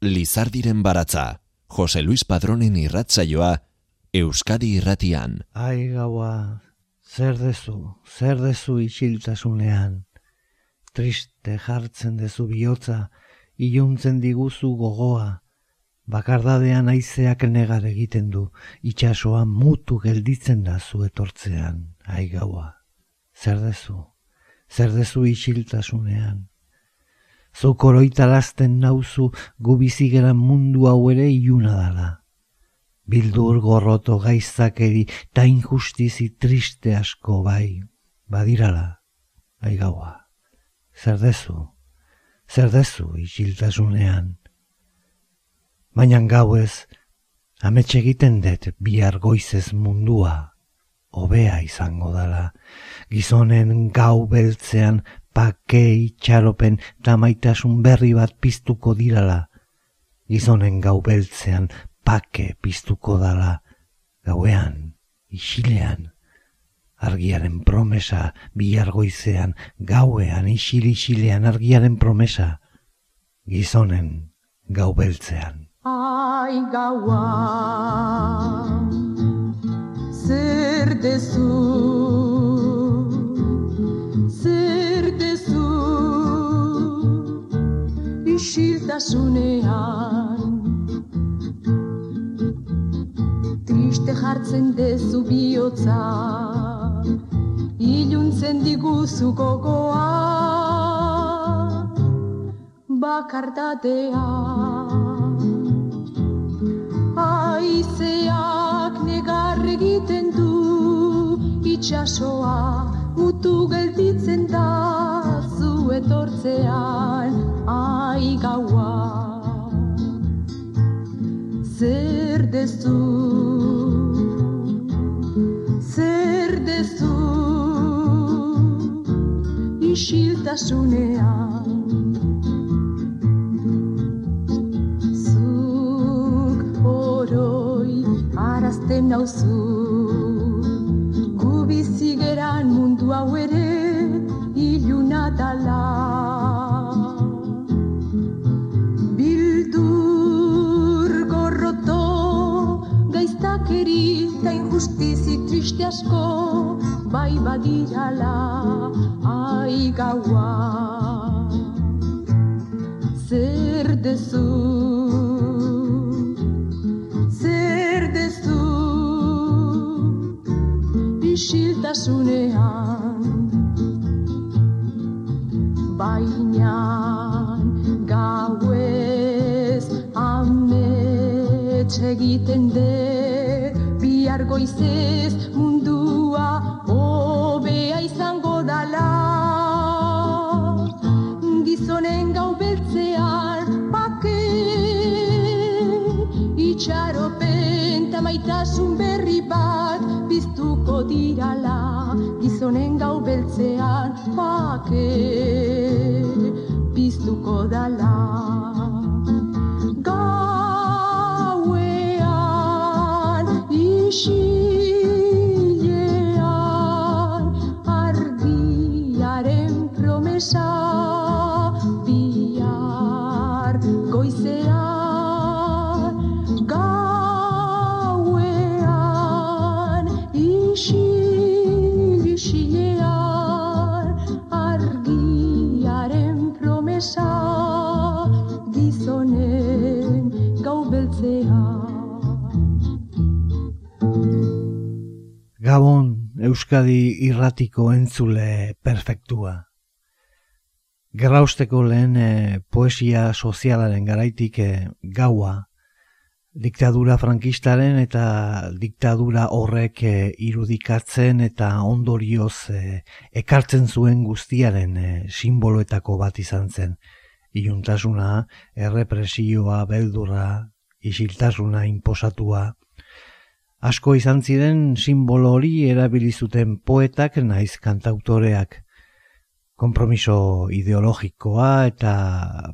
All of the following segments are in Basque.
Lizardiren baratza, Jose Luis Padronen irratzaioa, Euskadi irratian. Ai gaua, zer dezu, zer dezu isiltasunean, triste jartzen dezu bihotza, iluntzen diguzu gogoa, bakardadean aizeak negar egiten du, itxasoa mutu gelditzen da zu etortzean, ai gaua, zer dezu, zer dezu isiltasunean. Zuk oroitalazten nauzu gu bizigeran mundu hau ere iluna dala. Bildur gorroto gaizakeri ta injustizi triste asko bai, badirala, aigaua. Zer dezu, zer dezu isiltasunean. Baina gauez, ametxe egiten dut bihar goizez mundua, hobea izango dala, gizonen gau beltzean pake itxaropen tamaitasun berri bat piztuko dirala. Gizonen gau beltzean pake piztuko dala. Gauean, isilean, argiaren promesa bihargoizean, gauean, isil isilean argiaren promesa. Gizonen gau beltzean. Ai gaua, zer dezu isiltasunean. Triste jartzen dezu bihotza Iluntzen diguzu gogoa. Bakartatea Aizeak negar egiten du Itxasoa mutu gelditzen da Zu etortzean dezu Zer dezu Isiltasunean? Zuk oroi arazten nauzu triste asko bai badirala ai gaua. Zer dezu zer dezu isiltasunean baina gauez amets egiten goizez mundua hobea izango dala. Gizonen gau beltzean pake itxaropen tamaitasun berri bat biztuko dirala. Gizonen gau beltzean pake biztuko dala 是 Euskadi irratiko entzule perfektua. Gerrausteko lehen eh, poesia sozialaren garaitik e, gaua, diktadura frankistaren eta diktadura horrek e, irudikatzen eta ondorioz ekartzen zuen guztiaren e, simboloetako bat izan zen. Iuntasuna, errepresioa, beldurra, isiltasuna, imposatua, Asko izan ziren simbolo hori erabili zuten poetak naiz kantautoreak. Kompromiso ideologikoa eta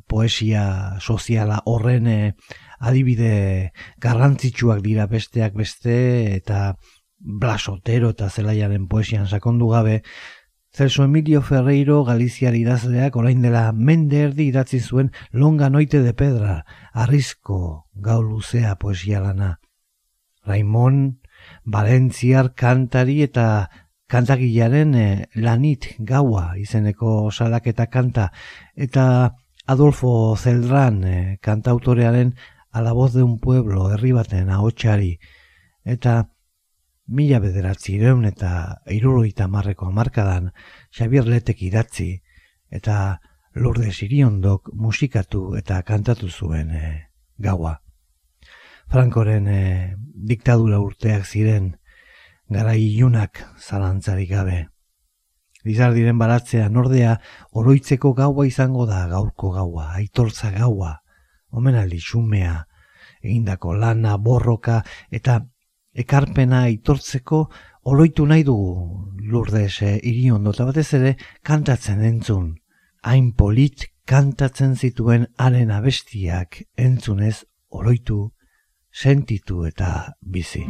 poesia soziala horren eh, adibide garrantzitsuak dira besteak beste eta blasotero eta zelaiaren poesian sakondu gabe Celso Emilio Ferreiro Galiziari idazleak orain dela mende erdi idatzi zuen longa noite de pedra, arrizko gau luzea poesia lana. Raimon, Valentziar kantari eta kantakilaren eh, lanit gaua izeneko salaketa kanta eta Adolfo Zeldran eh, kantautorearen a voz de un pueblo herri baten ahotsari eta mila bederatzi ireun eta iruroita marreko amarkadan Xabier Letek idatzi eta lurde siriondok musikatu eta kantatu zuen e, gaua. Frankoren e, diktadura urteak ziren gara ilunak zalantzarik gabe. Dizardiren baratzea nordea oroitzeko gaua izango da gaurko gaua, aitortza gaua, omenaldi xumea, egindako lana, borroka eta ekarpena aitortzeko oloitu nahi dugu lurdez e, iriondo eta batez ere kantatzen entzun. Hain polit kantatzen zituen haren abestiak entzunez oloitu, sentitu eta bizi.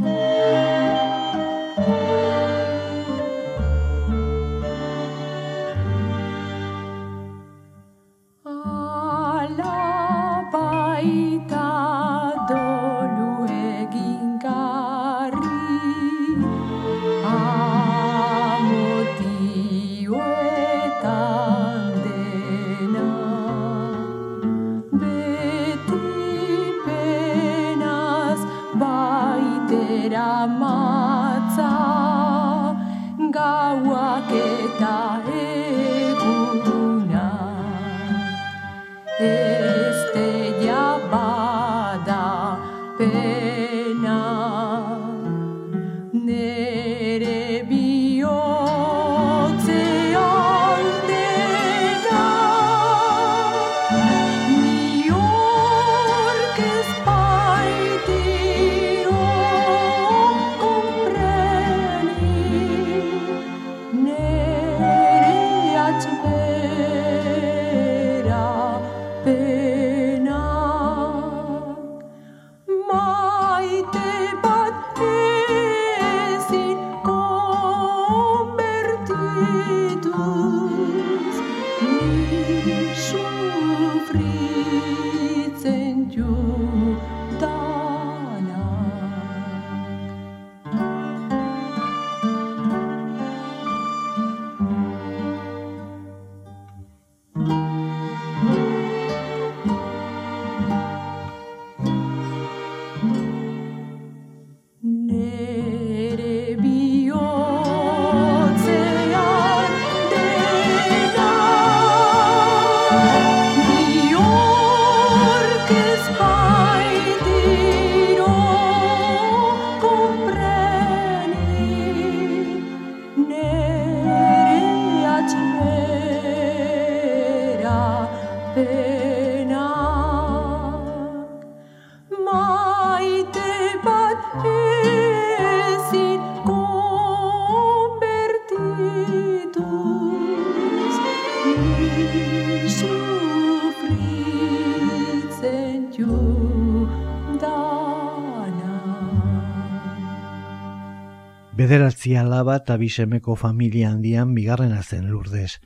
Alaba eta bisemeko familia handian bigarrena zen lurdez.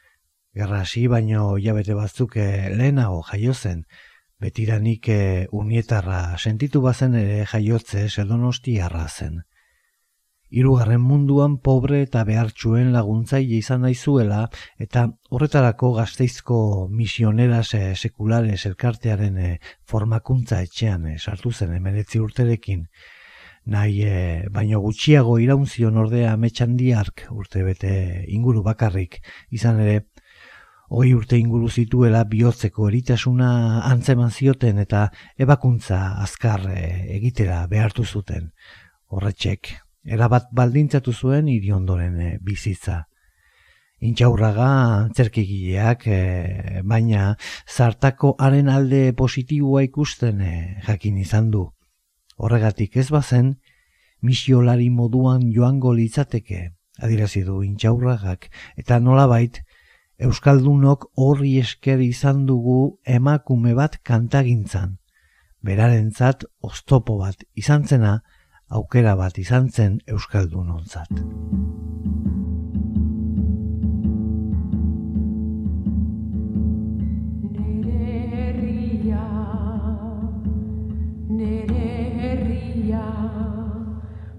Gerra hasi baino jabete batzuk eh, lehenago jaio zen. Betiranik eh, unietarra sentitu bazen ere jaiotze sedonosti zen. Hirugarren munduan pobre eta behartxuen laguntzaile izan naizuela eta horretarako gazteizko misionera sekulares elkartearen formakuntza etxean sartu zen emeretzi urterekin nahi e, baino gutxiago iraunzion ordea ametsandiark urte bete inguru bakarrik. Izan ere hoi urte inguru zituela bihotzeko eritasuna antzeman zioten eta ebakuntza azkar e, egitera behartu zuten. Horretxek erabat baldintzatu zuen iriondoren e, bizitza. Intxaurraga antzerkigileak, e, baina zartako haren alde positiboa ikusten e, jakin izan du. Horregatik ez bazen, misiolari moduan joango litzateke, adirazi du intxaurragak, eta nolabait, Euskaldunok horri esker izan dugu emakume bat kantagintzan. Berarentzat oztopo bat izan zena, aukera bat izan zen Euskaldunontzat.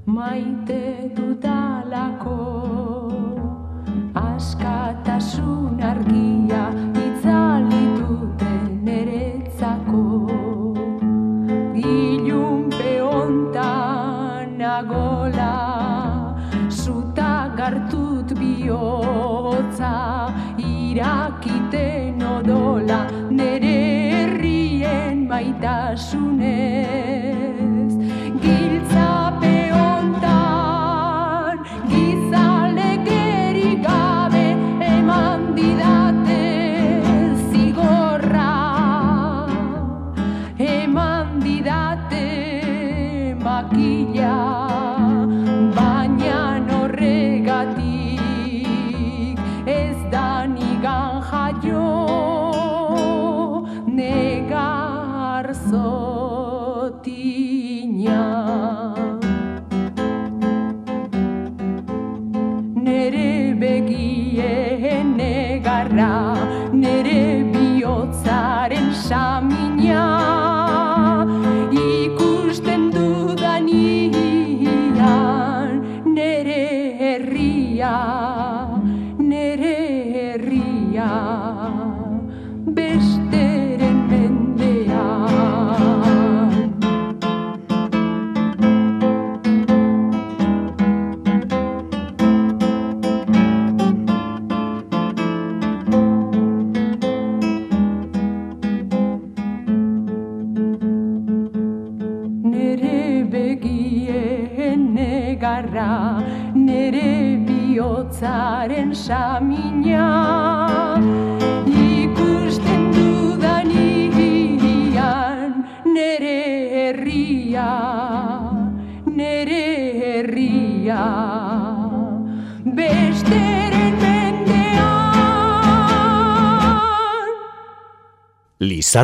Maite dudalako askatasun argia itzali dute neretzako ilun peontan nagola zuta bihotza irakiten odola nere herrien maitasunez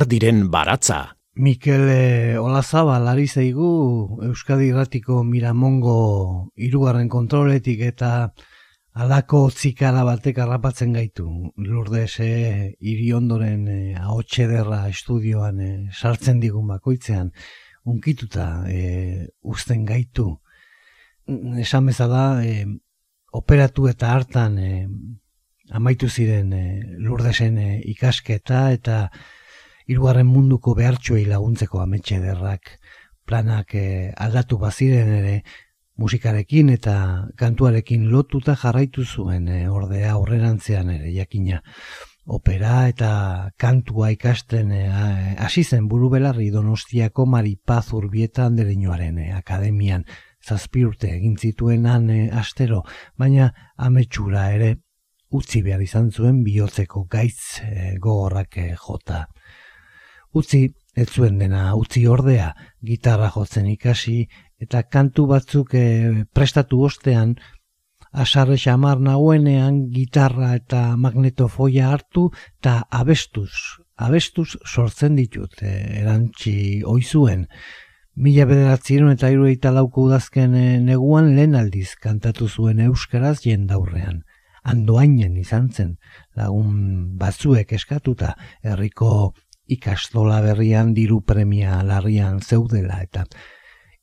Lizardiren baratza. Mikel eh, Olazabal ari zaigu Euskadi Irratiko Miramongo hirugarren kontroletik eta alako zikara batek harrapatzen gaitu. Lourdes eh, hiri ondoren eh, ahotxe derra estudioan eh, sartzen digun bakoitzean unkituta eh, uzten gaitu. Esan bezala eh, operatu eta hartan eh, amaitu ziren eh, Lourdesen eh, ikasketa eta hirugarren munduko behartxoei laguntzeko ametxe derrak planak eh, aldatu baziren ere musikarekin eta kantuarekin lotuta jarraitu zuen eh, ordea aurrerantzean ere jakina opera eta kantua ikasten eh, hasi zen buru belarri donostiako maripaz urbieta andereñoaren eh, akademian zazpi urte egin zituenan eh, astero, baina ametsura ere utzi behar izan zuen bihotzeko gaitz eh, gogorrak eh, jota. Utzi, ez zuen dena, utzi ordea, gitarra jotzen ikasi, eta kantu batzuk eh, prestatu ostean, asarre xamar nahuenean gitarra eta magnetofoia hartu, eta abestuz, abestuz sortzen ditut, eh, erantzi oizuen. Mila bederatzieron eta irueita lauko udazken eh, neguan lehen aldiz kantatu zuen euskaraz jendaurrean. Andoainen izan zen, lagun batzuek eskatuta, herriko ikastola berrian diru premia larrian zeudela eta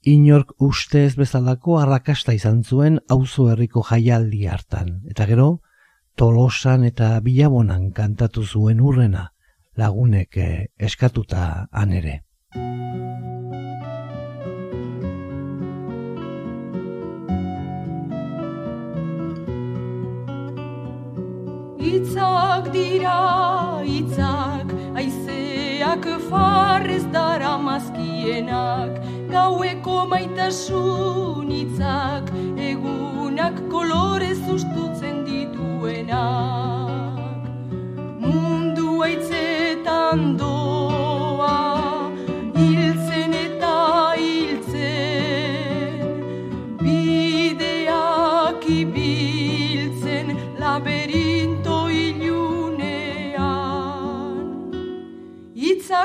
inork uste ez bezalako arrakasta izan zuen auzo herriko jaialdi hartan. Eta gero, tolosan eta bilabonan kantatu zuen urrena, lagunek eh, eskatuta han ere. Itzak dira, itzak, aizeak farrez dara mazkienak, gaueko maitasun itzak, egunak kolorez ustutzen dituenak. Mundu aitzetan doa,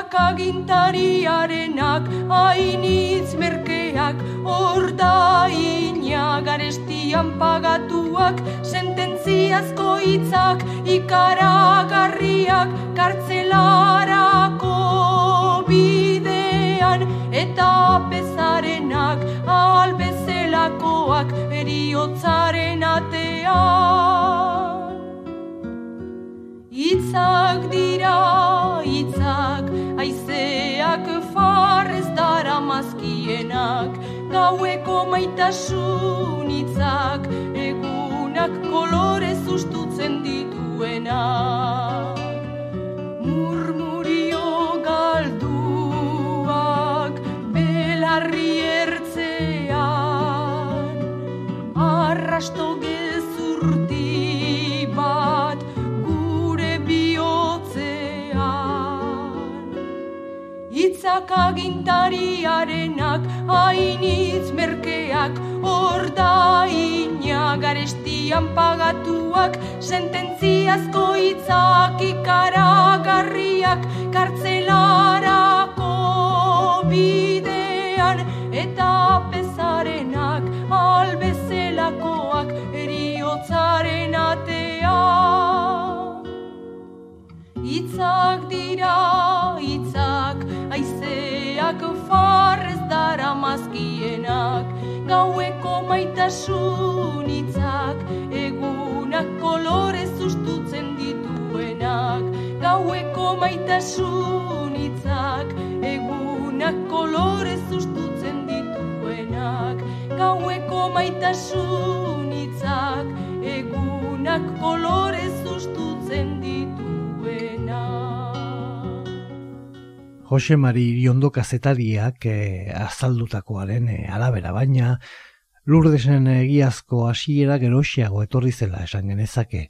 Itzak agintariarenak, hainitz merkeak, ordaina garestian pagatuak, sententziazko hitzak, ikaragarriak, kartzelarako bidean, eta pezarenak, pagatuak eriotzaren atean. Itzak dira, itzak, dara mazkienak, gaueko maitasun itzak, egunak kolorez ustutzen dituenak. Murmurio galduak, belarri ertzean, arrasto Itzak agintariarenak, hainitz merkeak, ordaina garestian pagatuak, sententziazko itzak ikaragarriak, kartzelarako bidean, eta pezarenak albezelakoak eriotzaren atean. Itzak dira, itzak, gaueko maitasun itzak, egunak kolorez ustutzen dituenak, gaueko maitasun itzak, egunak kolorez ustutzen dituenak, gaueko maitasun itzak, egunak kolorez ustutzen dituenak. Jose Mari Iriondo kazetariak e, azaldutakoaren e, arabera baina Lurdesen egiazko hasiera gerosiago etorri zela esan genezake.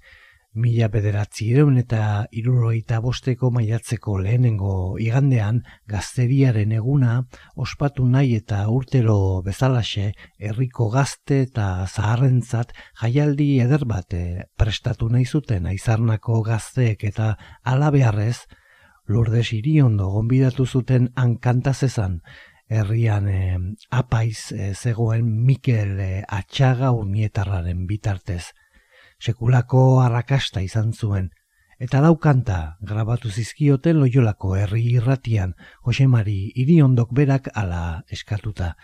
Mila bederatzi eta iruroita bosteko maiatzeko lehenengo igandean gazteriaren eguna ospatu nahi eta urtero bezalaxe herriko gazte eta zaharrentzat jaialdi eder bat eh, prestatu nahi zuten aizarnako gazteek eta alabearrez Lourdes Iriondo gonbidatu zuten hankantazezan, herrian eh, apaiz eh, zegoen Mikel eh, Atxaga unietarraren bitartez. Sekulako arrakasta izan zuen, eta daukanta grabatu zizkioten loiolako herri irratian Josemari Iriondok berak ala eskatuta.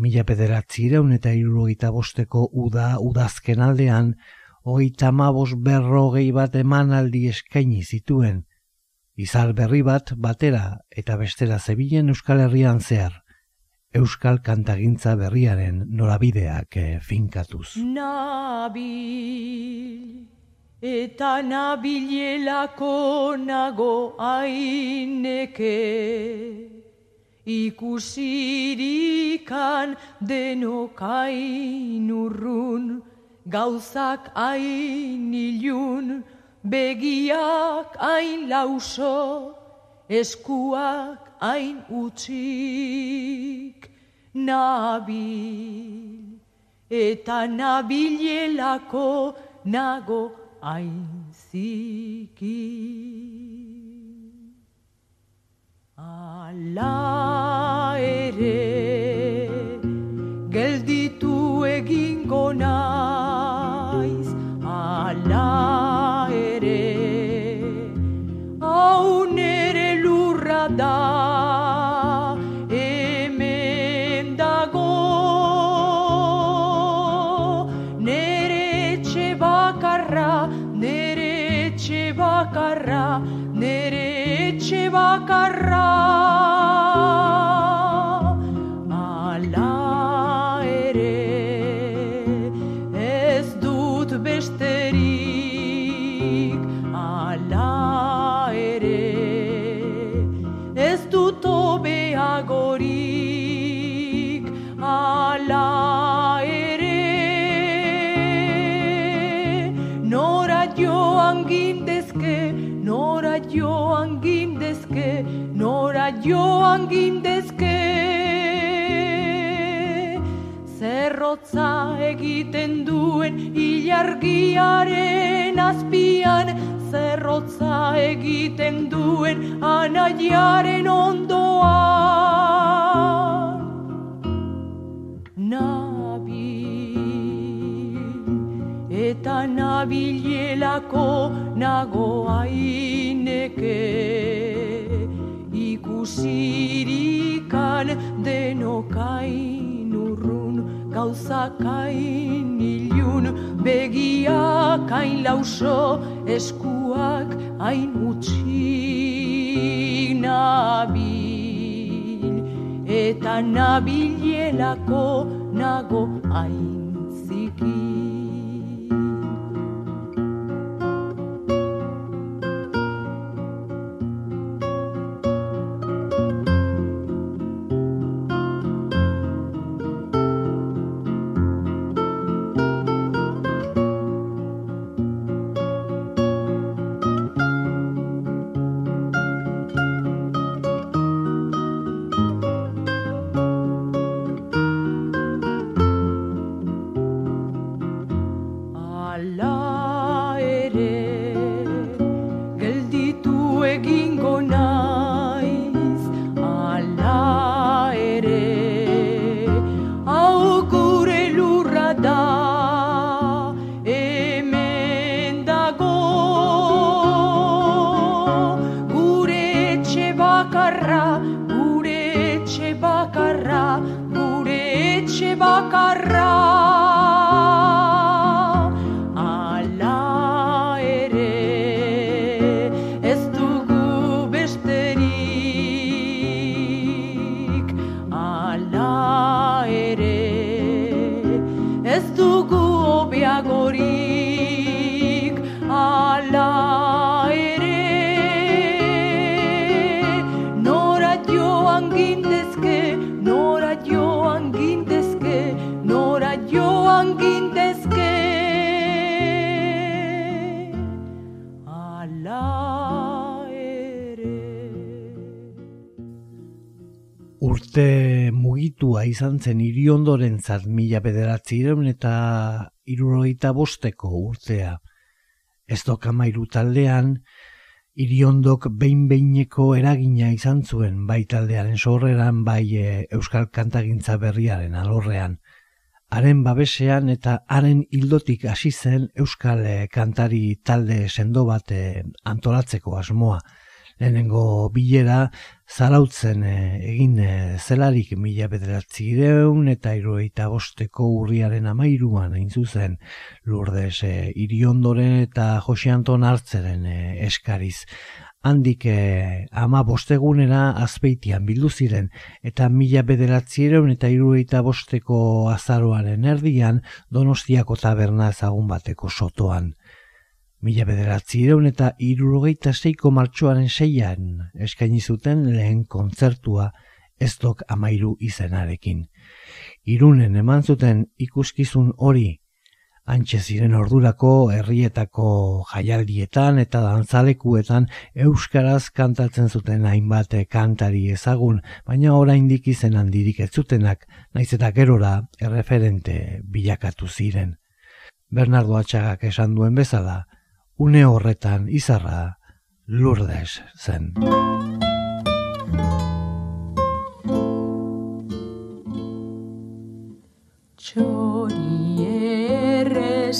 Mila pederatzi iraun eta irurogeita bosteko uda udazken aldean, hogeita mabos berrogei bat emanaldi eskaini zituen, izar berri bat batera eta bestera zebilen Euskal Herrian zehar, Euskal kantagintza berriaren norabideak eh, finkatuz. Nabil eta nabilelako nago aineke ikusirikan denok ainurrun gauzak ainilun begiak hain lauso, eskuak hain utzik, nabil, eta nabilelako nago hain ziki. Ala ere, gelditu egingo naiz, ala da hemen dago. Nere etxe bakarra nere etxe bakarra nere etxe bakarra joan gindezke zerrotza egiten duen ilargiaren azpian zerrotza egiten duen anaiaren ondoan. Nabil eta nabilelako nago aineke ikusirikan denokain urrun gauzakain ilun begiak hain lauso eskuak hain utxi nabil. Eta nabilelako nago hain izan zen iriondoren zat mila bederatzi eta iruroita bosteko urtea. Ez dokamairu taldean, iriondok behin-behineko eragina izan zuen bai taldearen sorreran bai e, euskal kantagintza berriaren alorrean. Haren babesean eta haren hildotik hasi zen euskal e, kantari talde sendo bat e, antolatzeko asmoa lehenengo bilera zarautzen eh, egin e, zelarik mila bederatzi ireun eta iroeita bosteko urriaren amairuan hain zuzen lurdez e, iriondoren eta Jose Anton hartzeren eskariz. Handik ama bostegunera azpeitian bildu ziren eta mila bederatzi ireun eta iroeita bosteko azaroaren erdian donostiako taberna ezagun bateko sotoan. Mila bederatzi ireun eta irurogeita zeiko martxoaren seian eskaini zuten lehen kontzertua ez dok amairu izenarekin. Irunen eman zuten ikuskizun hori, antxe ziren ordurako herrietako jaialdietan eta dantzalekuetan euskaraz kantatzen zuten hainbat kantari ezagun, baina oraindik izen handirik ez zutenak, naiz eta gerora erreferente bilakatu ziren. Bernardo Atxagak esan duen bezala, une horretan izarra lurdes zen. Txori erre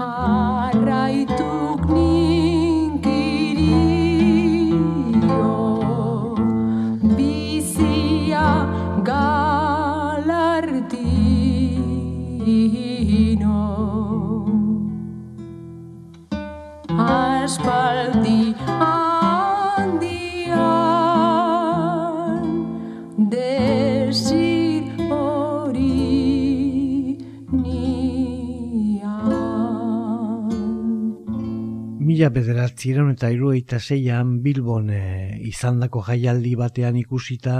อะไรทุกนี้ Mila bederatzieron eta irueita zeian Bilbon e, izandako jaialdi batean ikusita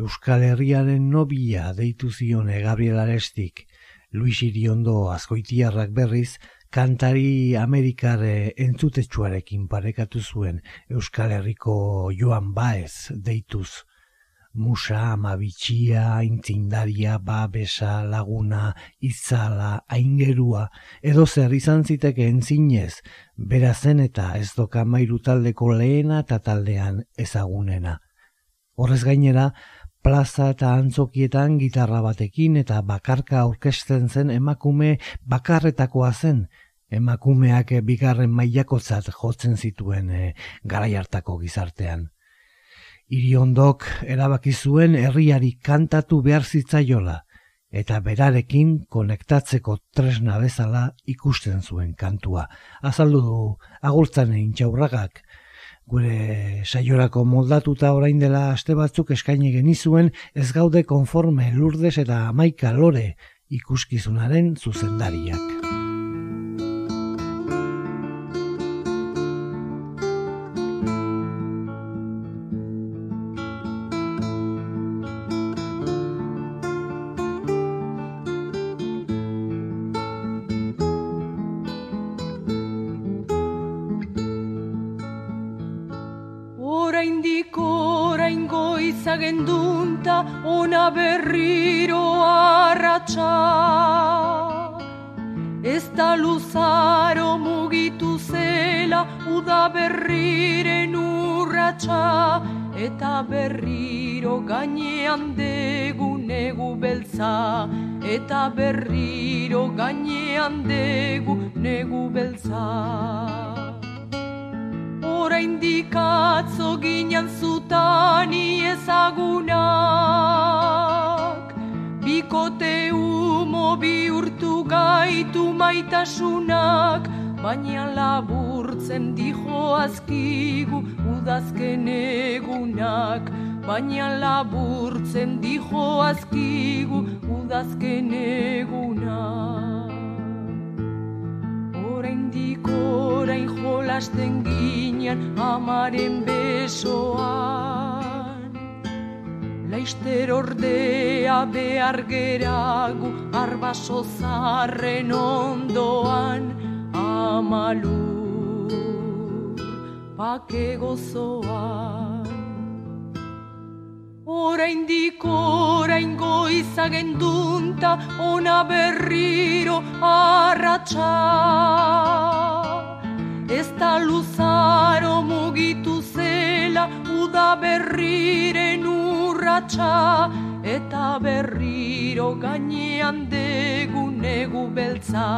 Euskal Herriaren nobia deitu zione Gabriel Arestik. Luis Iriondo azkoitiarrak berriz, kantari Amerikar entzutetsuarekin parekatu zuen Euskal Herriko Joan Baez deituz musa, amabitxia, intzindaria, babesa, laguna, itzala, aingerua, edo zer izan ziteke entzinez, bera zen eta ez doka mairu taldeko lehena eta taldean ezagunena. Horrez gainera, plaza eta antzokietan gitarra batekin eta bakarka aurkesten zen emakume bakarretakoa zen, emakumeak bigarren mailakotzat jotzen zituen e, garai hartako gizartean. Iriondok erabaki zuen herriari kantatu behar zitzaiola eta berarekin konektatzeko tresna bezala ikusten zuen kantua. Azaldu du agurtzan intxaurragak gure saiorako moldatuta orain dela aste batzuk eskaini genizuen ez gaude konforme lurdes eta amaika lore ikuskizunaren zuzendariak. Ona berriro arratsa. Ez da luzaro mugitu zela uda berriren urratsa. Eta berriro gainean degu negu beltza. Eta berriro gainean degu negu beltza. Orain dikatzo ginen zutani ezagunak. Bikote umo bihurtu gaitu maitasunak, baina laburtzen dijo azkigu udazken egunak. Baina laburtzen dijo azkigu udazken egunak. Jolasten ginen amaren besoan. Laister ordea behar geragu arbaso zarren ondoan Amalur pake gozoan. Orain dikorain goizagen dunta ona berriro arratsa Ez da luzaro mugitu zela uda berriren urratsa Eta berriro gainean degu negu beltza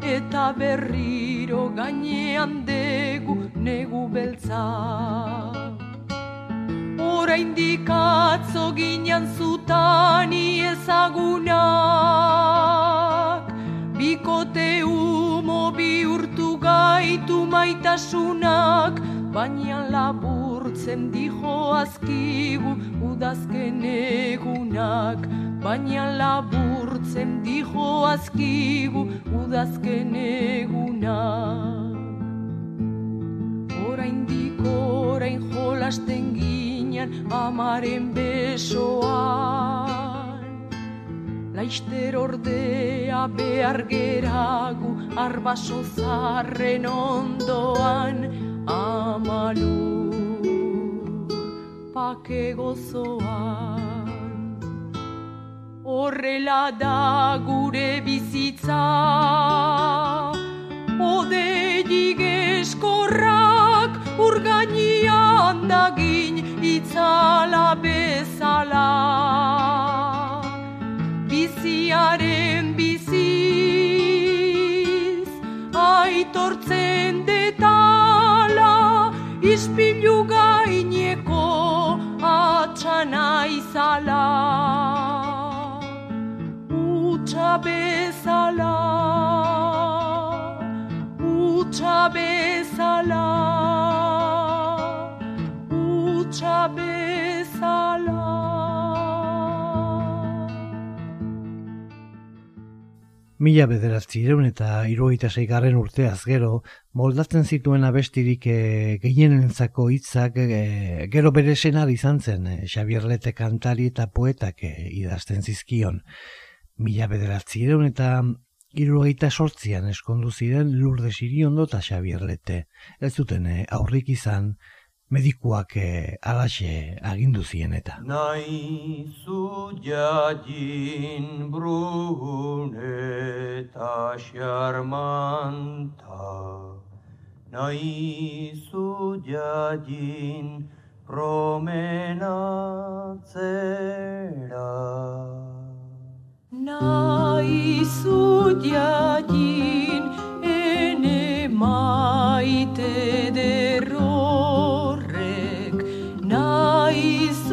Eta berriro gainean degu negu beltza. Orain dikatzo ginen zutani ezagunak Bikote gaitu maitasunak, baina laburtzen dijo azkigu udazken egunak. Baina laburtzen dijo azkigu udazken egunak. Orain diko, orain jolasten ginen amaren besoak. Laister ordea behar geragu arbaso zarren ondoan amalu pake gozoan. Horrela da gure bizitza, ode eskorrak urganian dagin itzala bezala biziaren biziz aitortzen detala ispilu gaineko atxana izala utxa bezala utxa bezala utxa bezala Mila bederatzireun eta irugaita zeigarren urteaz gero, moldatzen zituen abestirik e, gehienentzako hitzak e, gero bere senar izan zen e, Xabier Lete kantari eta poetak e, idazten zizkion. Mila bederatzireun eta irugaita sortzian eskondu ziren lurde siriondo eta Xabier Lete. Ez zuten e, aurrik izan, medikuak eh, alaxe agindu zien eta. Nai zu jadin brun eta xarmanta. Nai zu jadin promenatzera. Nai zu jadin ene maite derro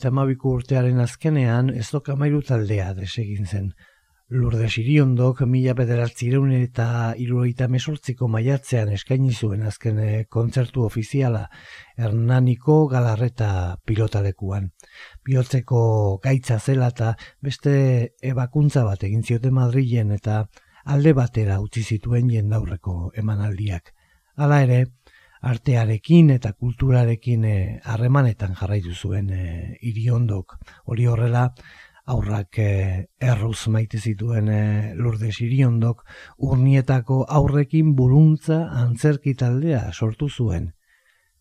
irueita mabiko urtearen azkenean ez dokamairu taldea desegin zen. Lurde siriondok mila bederatzireun eta irueita mesortziko maiatzean eskaini zuen azkene eh, kontzertu ofiziala Hernaniko galarreta pilotalekuan. Biotzeko gaitza zela eta beste ebakuntza bat egin ziote Madrilen eta alde batera utzi zituen jendaurreko emanaldiak. Hala ere, artearekin eta kulturarekin eh, harremanetan jarraitu zuen e, iriondok. Hori horrela, aurrak e, erruz maite zituen e, lurde siriondok, urnietako aurrekin buruntza antzerki taldea sortu zuen.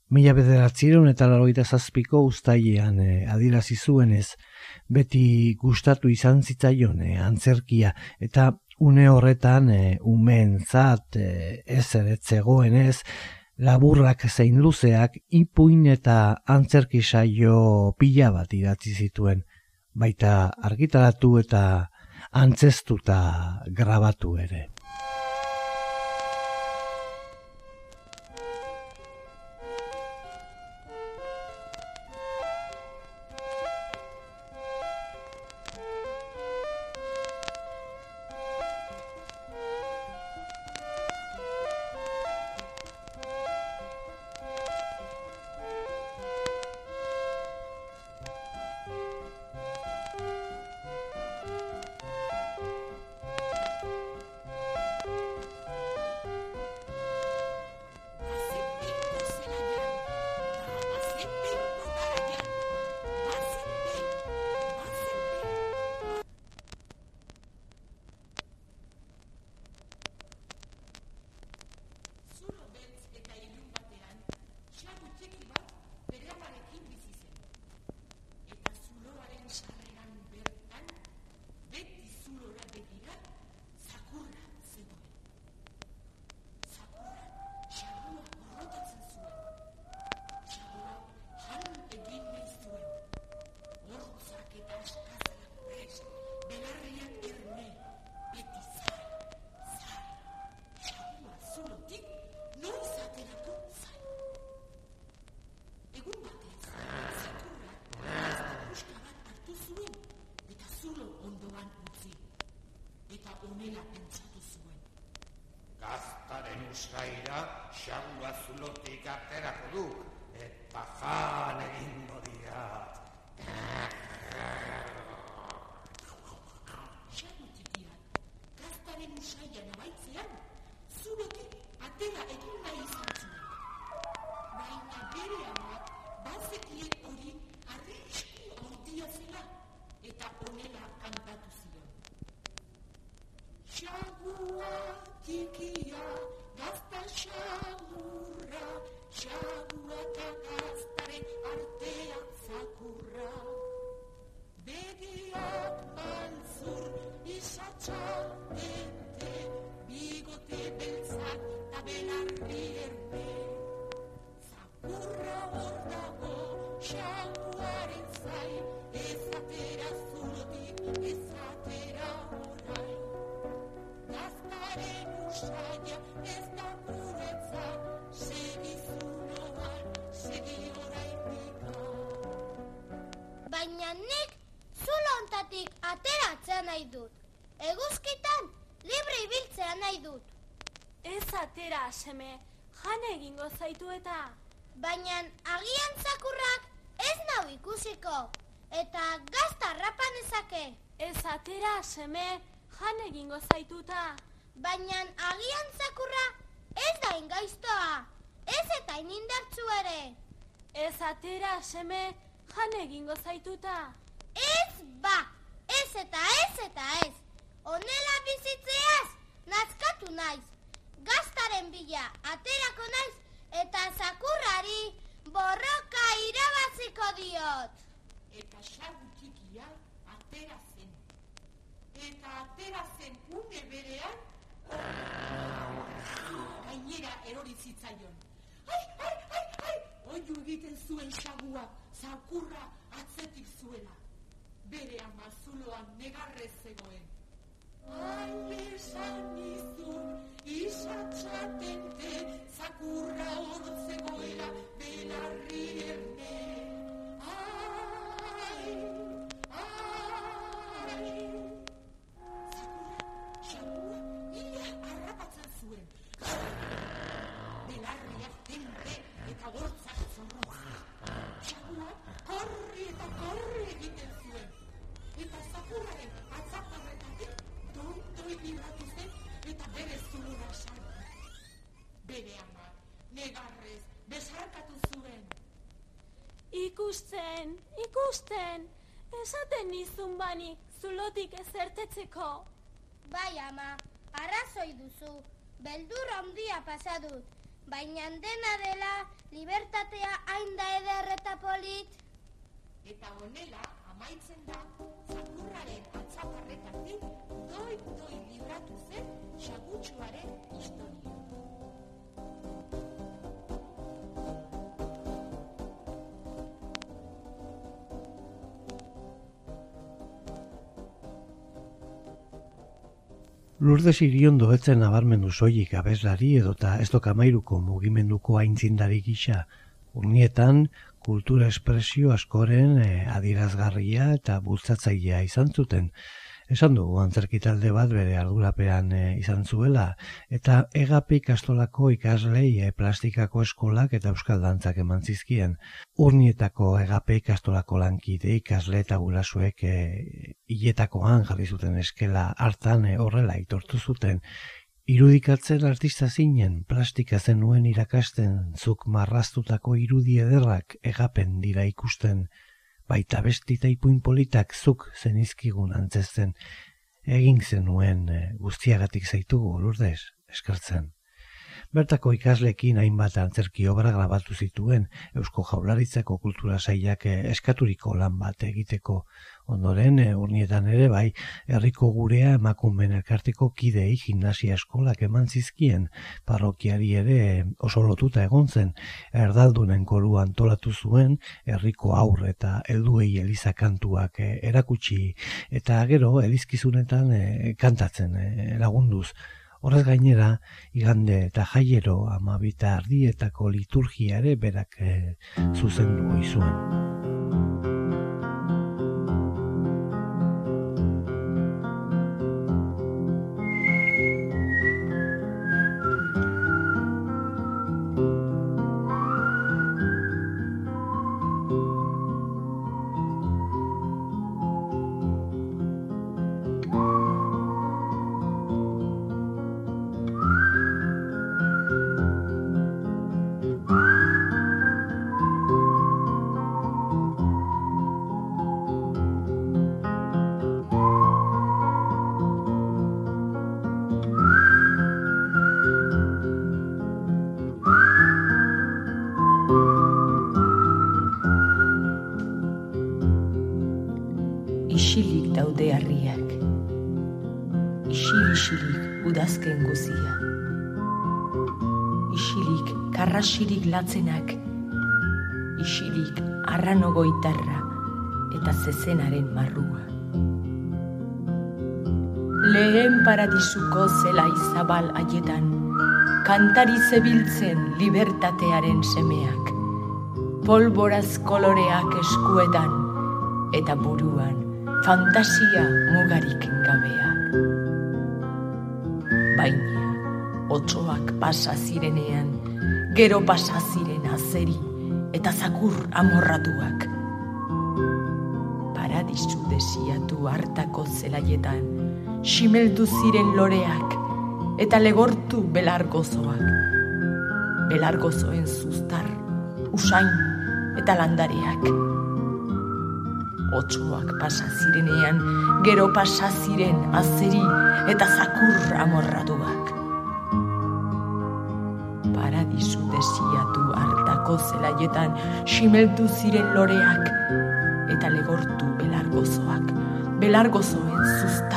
Mila bederatzireun eta laroita zazpiko ustaiean e, adirazi zuenez, beti gustatu izan zitzaion e, antzerkia, eta une horretan e, umen zat e, ez eretzegoen ez, laburrak zein luzeak ipuin eta antzerki saio pila bat idatzi zituen, baita argitaratu eta antzestuta grabatu ere. Germany. Zulo ontatik ateratzea nahi dut. Eguzkitan libre ibiltzea nahi dut. Ez atera, seme, jan egingo zaitu eta... Baina agian zakurrak ez nau ikusiko. Eta gazta rapan ezake. Ez atera, seme, jan egingo zaituta. Baina agian zakurra ez da ingaiztoa. Ez eta inindartzu ere. Ez atera, seme, jan egingo zaituta. Ez ba, ez eta ez eta ez. Honela bizitzeaz, nazkatu naiz. Gaztaren bila aterako naiz eta zakurrari borroka irabaziko diot. eta xagu txikia atera zen. Eta atera zen une berean, gainera erori zitzaion. Ai, ai, ai, ai! Oiu egiten zuen xagua, zakurra atzetik zuela. Bere ama zuloan negarrez zegoen. Ai, esan izun, isatxatente, zakurra hor zegoela, belarri erne. Ai, ai, Ikusten, ikusten, esaten nizun bani zulotik ezertetzeko. Bai ama, arrazoi duzu. Beldur handia pasa dut. Baina dena dela libertatea hain da eder eta polit. Eta honela amaitzen da zakurraren atzaparretatik doi-doi libratu zen xagutxuaren historia. Lourdes iriondo etzen nabarmendu soilik abeslari edota ez dokamairuko mugimenduko aintzindari gisa. Urnietan, kultura espresio askoren eh, adierazgarria eta bultzatzailea izan zuten. Esan dugu antzerkitalde bat bere ardurapean eh, izan zuela, eta egapi ikastolako ikaslei eh, plastikako eskolak eta euskal dantzak eman zizkien. Urnietako egape ikastolako lankide ikasle eta gurasuek e, hiletakoan jarri zuten eskela hartan eh, horrela aitortu zuten. Irudikatzen artista zinen, plastika zenuen irakasten, zuk marraztutako irudi ederrak egapen dira ikusten, baita bestita ipuin politak zuk zenizkigun antzesten, egin zenuen eh, guztiagatik zaitugu, lurdez, eskertzen. Bertako ikaslekin hainbat antzerki obra grabatu zituen Eusko Jaurlaritzako kultura sailak eh, eskaturiko lan bat egiteko. Ondoren, eh, urnietan ere bai, herriko gurea emakumeen elkarteko kidei gimnasia eskolak eman zizkien, parrokiari ere eh, oso lotuta egon zen, erdaldunen koru antolatu zuen, herriko aur eta helduei eliza kantuak eh, erakutsi, eta gero elizkizunetan eh, kantatzen eh, lagunduz. Horrez gainera, igande eta jaiero amabita ardietako liturgia ere berak eh, zuzendu ohi Paradisuko zela izabal haietan, kantari zebiltzen libertatearen semeak. Polboraz koloreak eskuetan, eta buruan fantasia mugarik gabeak. Baina, otsoak pasa zirenean, gero pasa ziren azeri eta zakur amorratuak. Paradisu desiatu hartako zelaietan, simeldu ziren loreak eta legortu belargozoak. Belargozoen zuztar, usain eta landareak. Otsuak pasa zirenean, gero pasa ziren azeri eta zakur amorratuak. Paradisu desiatu hartako zelaietan simeldu ziren loreak eta legortu belargozoak, belargozoen zuztar,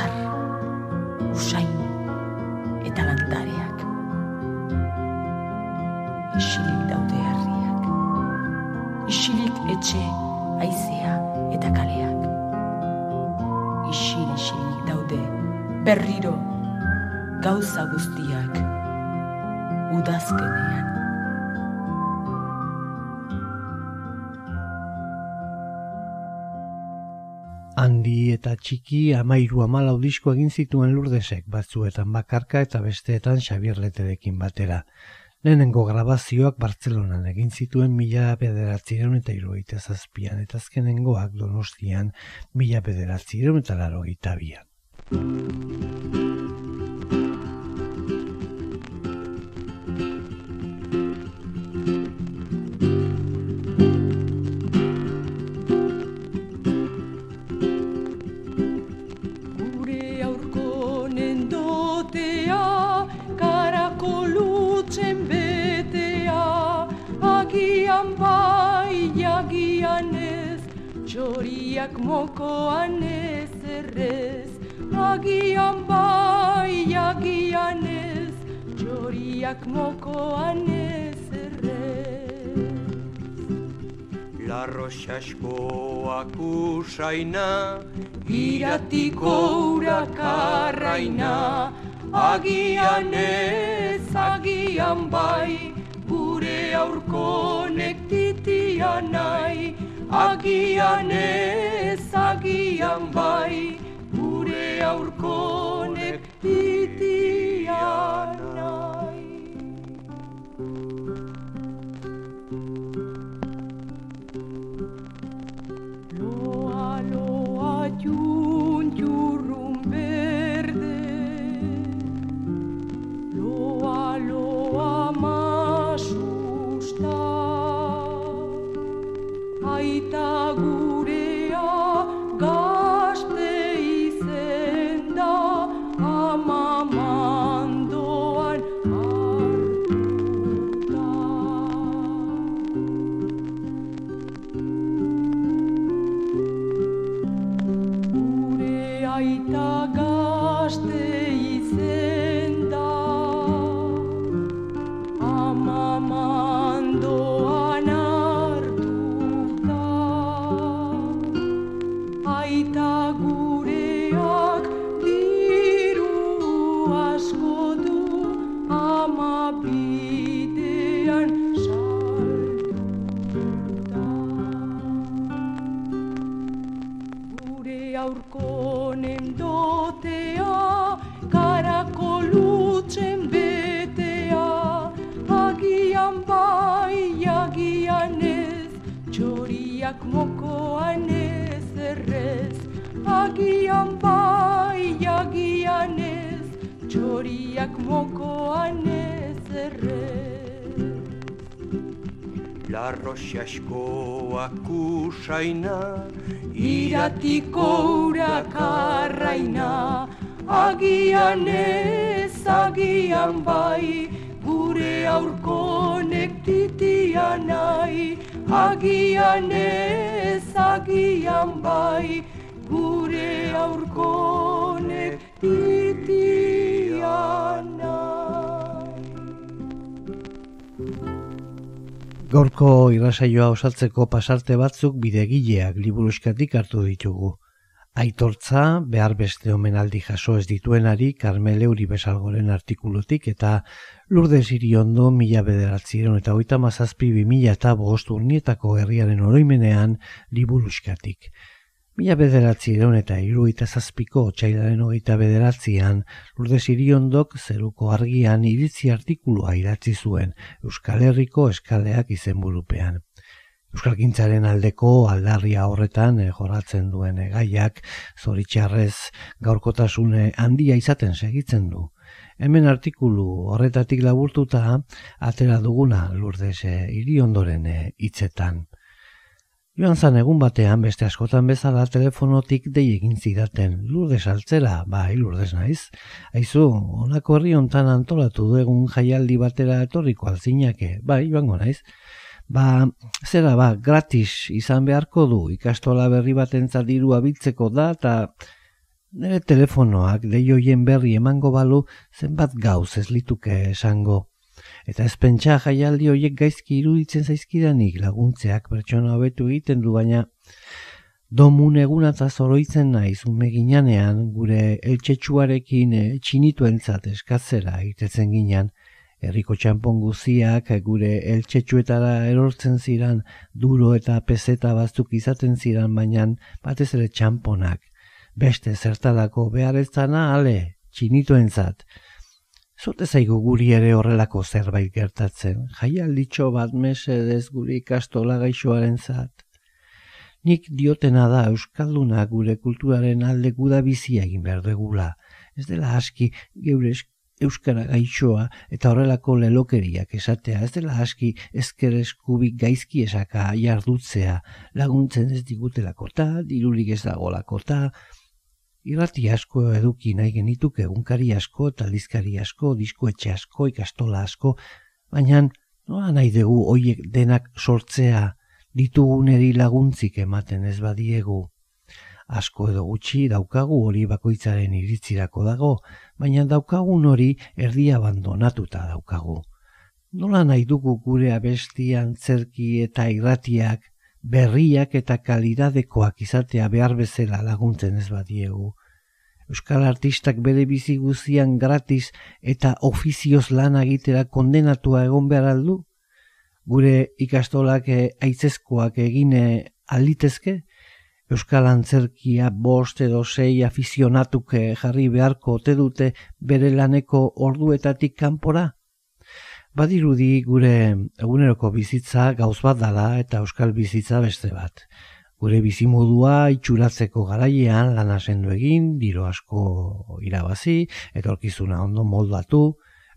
txiki amairu amalau disko egin zituen lurdesek, batzuetan bakarka eta besteetan Xabier Leterekin batera. Lehenengo grabazioak Bartzelonan egin zituen mila bederatzireun eta irugaita zazpian, eta azkenengoak donostian mila bederatzireun eta laro bian. Txoriak mokoan ez errez. Agian bai, agian ez, txoriak mokoan ez errez. La roxaskoak usaina, Iratiko urakarraina, agian ez, agian bai, gure aurkonek titia nahi. Agian ez, agian bai, gure aurkonek titia txoriak mokoan ez errez. Agian bai, agian ez, txoriak mokoan ez errez. La roxaskoak usaina, Iratiko urakarraina, agian ez, agian bai, gure aurkonek titia nahi. Agian ez, agian bai, gure aurkonek titiana. Gaurko irrasaioa osatzeko pasarte batzuk bidegileak liburuskatik hartu ditugu. Aitortza, behar beste omenaldi jaso ez dituenari Carmel Euri besalgoren artikulutik eta Lourdes Iriondo mila bederatzieron eta oita mazazpi bi mila eta bost urnietako herriaren oroimenean liburuskatik. Mila bederatzieron eta iruita zazpiko txailaren hogeita bederatzean Lourdes Iriondok zeruko argian iritzi artikulua idatzi zuen Euskal Herriko eskaleak izenburupean. Euskalgintzaren aldeko aldarria horretan e, jorratzen duen e, gaiak zoritxarrez gaurkotasune handia izaten segitzen du. Hemen artikulu horretatik laburtuta atera duguna lurdez e, hiri ondoren hitzetan. Joan zan egun batean beste askotan bezala telefonotik dei egin zidaten lurdes altzera, bai lurdes naiz. Aizu, honako herri hontan antolatu du egun jaialdi batera etorriko alzinake, bai joango naiz ba, zera, ba, gratis izan beharko du ikastola berri batentzat dirua biltzeko da, eta nire telefonoak deioien berri emango balu zenbat gauz ez lituke esango. Eta ez pentsa jaialdi horiek gaizki iruditzen zaizkidanik laguntzeak pertsona hobetu egiten du, baina domun egunatza zoroitzen nahi umeginanean gure eltsetsuarekin e, txinituentzat eskatzera itetzen ginean, herriko txanpon guziak gure eltsetxuetara erortzen ziran duro eta pezeta baztuk izaten ziran baina batez ere txamponak. Beste zertalako behar ez zana ale, txinituentzat. Zote zaigu guri ere horrelako zerbait gertatzen, jaialditxo bat mesedez guri ikastola gaixoaren zat. Nik diotena da Euskalduna gure kulturaren alde guda bizia egin behar degula. Ez dela aski geure euskara gaixoa eta horrelako lelokeriak esatea ez dela aski ezker eskubik gaizki esaka jardutzea laguntzen ez digutelako ta, dirurik ez dagolako ta, irrati asko eduki nahi genituk egunkari asko, taldizkari asko, diskoetxe asko, ikastola asko, baina noa nahi dugu hoiek denak sortzea dituguneri laguntzik ematen ez badiegu asko edo gutxi daukagu hori bakoitzaren iritzirako dago, baina daukagun hori erdi abandonatuta daukagu. Nola nahi dugu gure abestian zerki eta irratiak, berriak eta kalidadekoak izatea behar bezala laguntzen ez badiegu. Euskal artistak bere bizi guzian gratis eta ofizioz lan egitera kondenatua egon behar aldu? Gure ikastolak aitzezkoak egine alitezke? Euskal Antzerkia bost edo sei afizionatuke jarri beharko ote dute bere laneko orduetatik kanpora? Badirudi gure eguneroko bizitza gauz bat dala eta euskal bizitza beste bat. Gure bizimodua itxuratzeko garailean lan asendu egin, diro asko irabazi, etorkizuna ondo moldatu,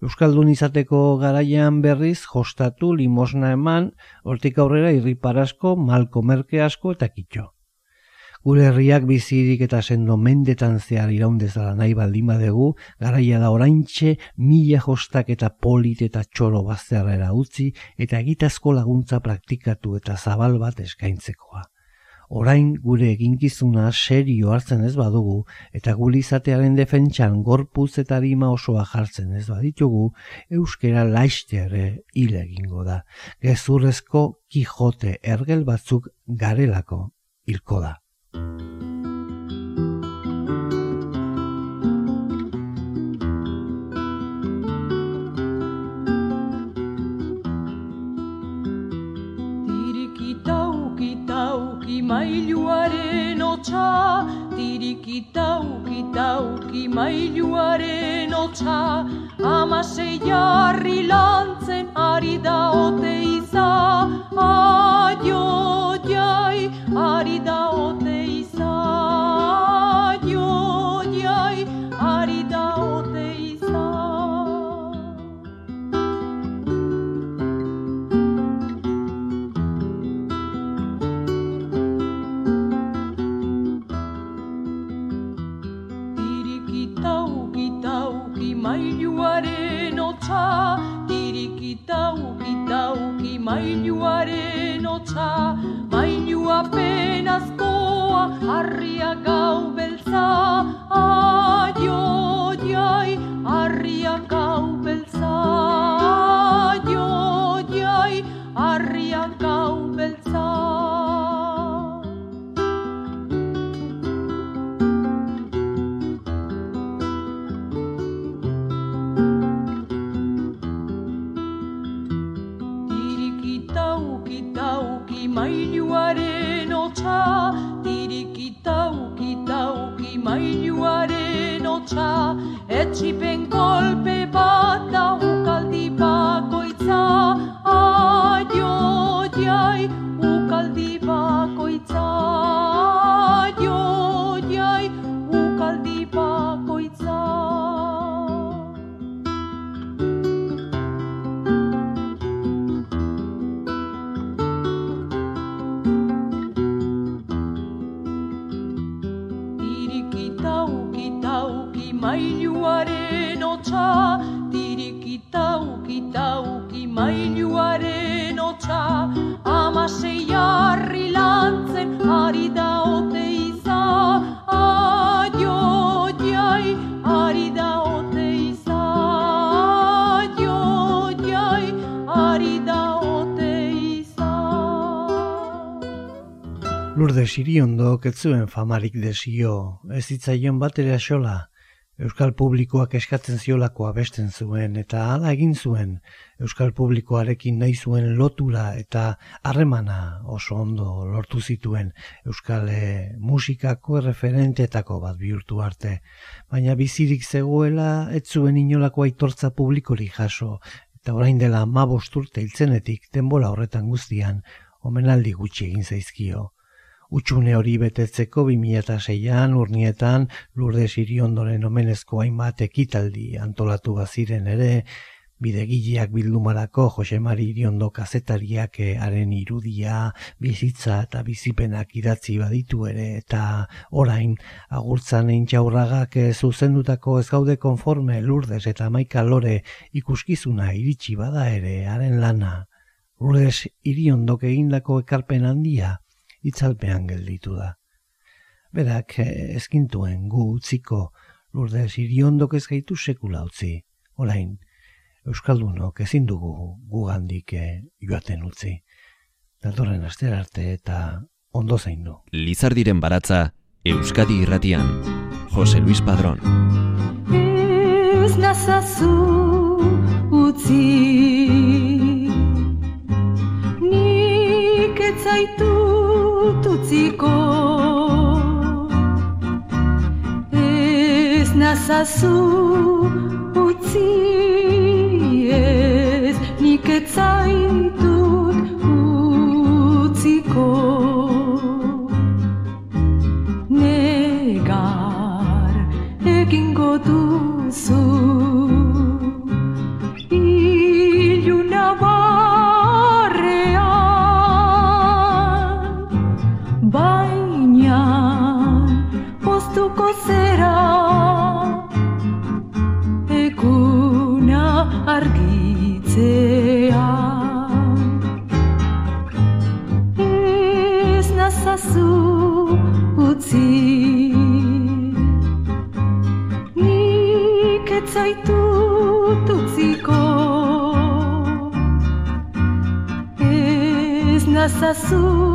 Euskaldun izateko garaian berriz jostatu limosna eman, hortik aurrera irriparasko, malko merke asko eta kitxo. Gure herriak bizirik eta sendo mendetan zehar iraundezala nahi baldin badegu, garaia da oraintxe mila jostak eta polit eta txoro bazterrera utzi eta egitazko laguntza praktikatu eta zabal bat eskaintzekoa. Orain gure eginkizuna serio hartzen ez badugu eta gulizatearen defentsan gorpuz eta rima osoa jartzen ez baditugu, euskera laiztere hile egingo da. Gezurrezko kijote ergel batzuk garelako hilko da. Bye. Mailuaren otsa, tirikitauki tauki mailuaren otsa, amasei jarri lantzen ari da ote iza, aio jai, ari da ote iza, aio jai, ari da mailuaren otsa, tirikitauki tauki mailuaren otsa, mailua penazkoa gaua, Lourdes Iriondok ez zuen famarik desio, ez zitzaion bat ere axola. Euskal publikoak eskatzen ziolako abesten zuen eta hala egin zuen. Euskal publikoarekin nahi zuen lotura eta harremana oso ondo lortu zituen Euskal eh, musikako referentetako bat bihurtu arte. Baina bizirik zegoela ez zuen inolako aitortza publikorik jaso eta orain dela ma urte hiltzenetik denbora horretan guztian omenaldi gutxi egin zaizkio. Utxune hori betetzeko 2006an urnietan Lourdes Iriondoren omenezko hainbat ekitaldi antolatu baziren ere, bidegileak bildumarako Jose Mari Iriondo kazetariak eh, haren irudia, bizitza eta bizipenak idatzi baditu ere eta orain agurtzan intxaurragak eh, zuzendutako ez gaude konforme Lourdes eta Maika Lore ikuskizuna iritsi bada ere haren lana. Lourdes Iriondok egindako ekarpen handia itzalpean gelditu da. Berak eh, ezkintuen gu utziko Lourdes Iriondok ez gaitu sekula utzi. Orain, Euskaldunok ezin dugu gugandik eh, joaten utzi. Datorren astera arte eta ondo zaindu. Lizardiren baratza Euskadi irratian. Jose Luis Padrón. Ez nazazu utzi Nik ez zaitut utziko Ez nazazu utzi Ez nik ez zaitut utziko. Negar egingo duzu nazazu